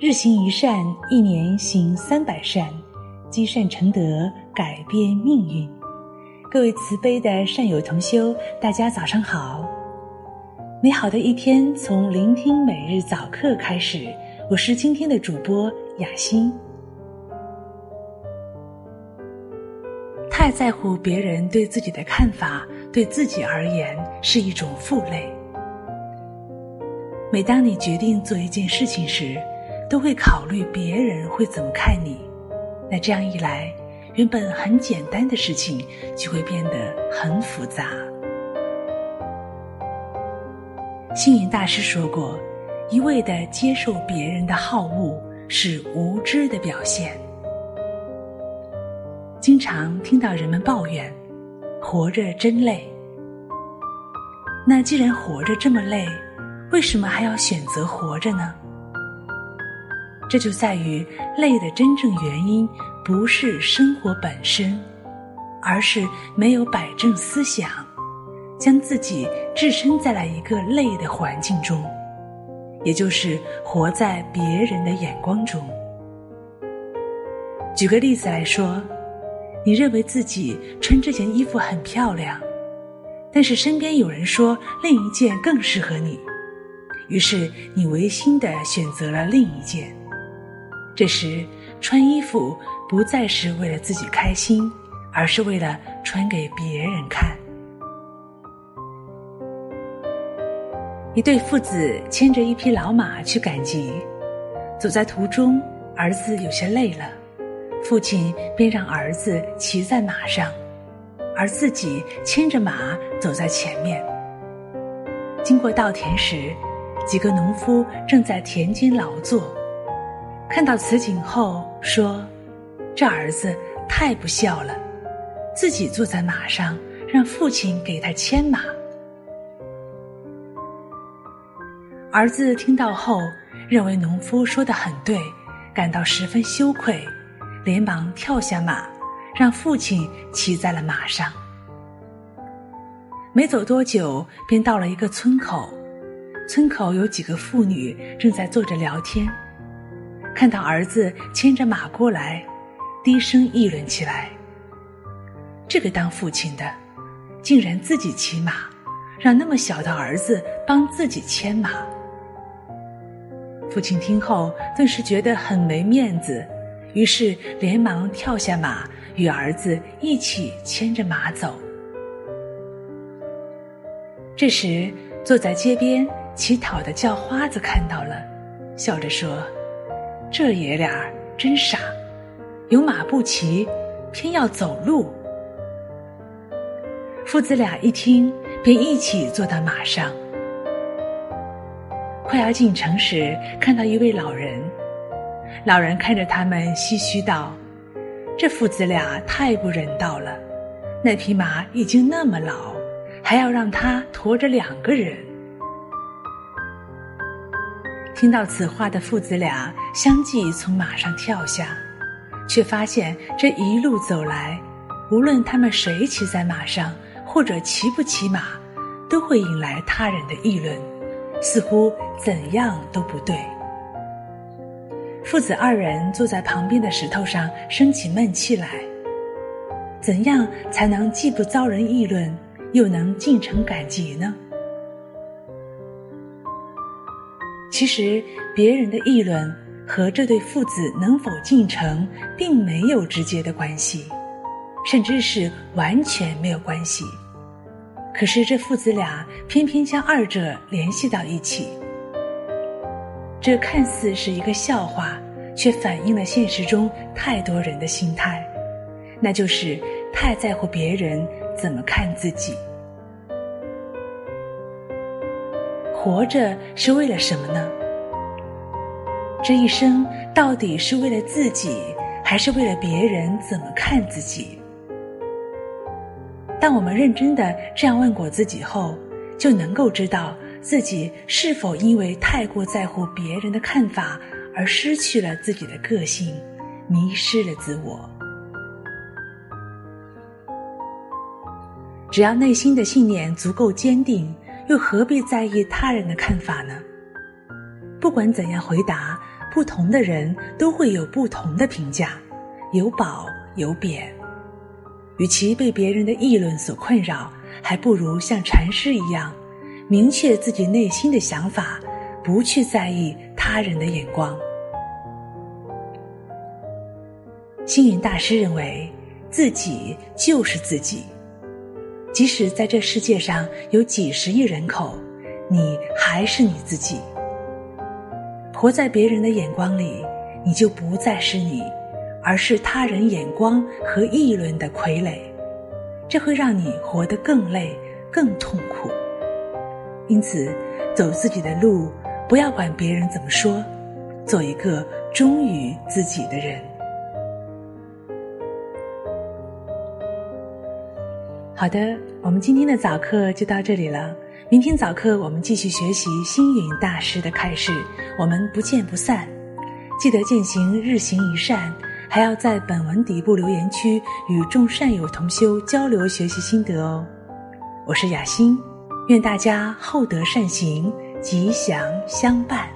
日行一善，一年行三百善，积善成德，改变命运。各位慈悲的善友同修，大家早上好！美好的一天从聆听每日早课开始。我是今天的主播雅欣。太在乎别人对自己的看法，对自己而言是一种负累。每当你决定做一件事情时，都会考虑别人会怎么看你，那这样一来，原本很简单的事情就会变得很复杂。星云大师说过：“一味的接受别人的好恶，是无知的表现。”经常听到人们抱怨：“活着真累。”那既然活着这么累，为什么还要选择活着呢？这就在于累的真正原因不是生活本身，而是没有摆正思想，将自己置身在了一个累的环境中，也就是活在别人的眼光中。举个例子来说，你认为自己穿这件衣服很漂亮，但是身边有人说另一件更适合你，于是你违心的选择了另一件。这时，穿衣服不再是为了自己开心，而是为了穿给别人看。一对父子牵着一匹老马去赶集，走在途中，儿子有些累了，父亲便让儿子骑在马上，而自己牵着马走在前面。经过稻田时，几个农夫正在田间劳作。看到此景后，说：“这儿子太不孝了，自己坐在马上，让父亲给他牵马。”儿子听到后，认为农夫说的很对，感到十分羞愧，连忙跳下马，让父亲骑在了马上。没走多久，便到了一个村口，村口有几个妇女正在坐着聊天。看到儿子牵着马过来，低声议论起来。这个当父亲的，竟然自己骑马，让那么小的儿子帮自己牵马。父亲听后顿时觉得很没面子，于是连忙跳下马，与儿子一起牵着马走。这时，坐在街边乞讨的叫花子看到了，笑着说。这爷俩真傻，有马不骑，偏要走路。父子俩一听，便一起坐到马上。快要进城时，看到一位老人，老人看着他们，唏嘘道：“这父子俩太不人道了，那匹马已经那么老，还要让他驮着两个人。”听到此话的父子俩相继从马上跳下，却发现这一路走来，无论他们谁骑在马上，或者骑不骑马，都会引来他人的议论，似乎怎样都不对。父子二人坐在旁边的石头上生起闷气来。怎样才能既不遭人议论，又能进城赶集呢？其实，别人的议论和这对父子能否进城并没有直接的关系，甚至是完全没有关系。可是这父子俩偏偏将二者联系到一起，这看似是一个笑话，却反映了现实中太多人的心态，那就是太在乎别人怎么看自己。活着是为了什么呢？这一生到底是为了自己，还是为了别人怎么看自己？当我们认真的这样问过自己后，就能够知道自己是否因为太过在乎别人的看法而失去了自己的个性，迷失了自我。只要内心的信念足够坚定，又何必在意他人的看法呢？不管怎样回答，不同的人都会有不同的评价，有褒有贬。与其被别人的议论所困扰，还不如像禅师一样，明确自己内心的想法，不去在意他人的眼光。星云大师认为，自己就是自己。即使在这世界上有几十亿人口，你还是你自己。活在别人的眼光里，你就不再是你，而是他人眼光和议论的傀儡。这会让你活得更累、更痛苦。因此，走自己的路，不要管别人怎么说，做一个忠于自己的人。好的，我们今天的早课就到这里了。明天早课我们继续学习星云大师的开示，我们不见不散。记得践行日行一善，还要在本文底部留言区与众善友同修交流学习心得哦。我是雅欣，愿大家厚德善行，吉祥相伴。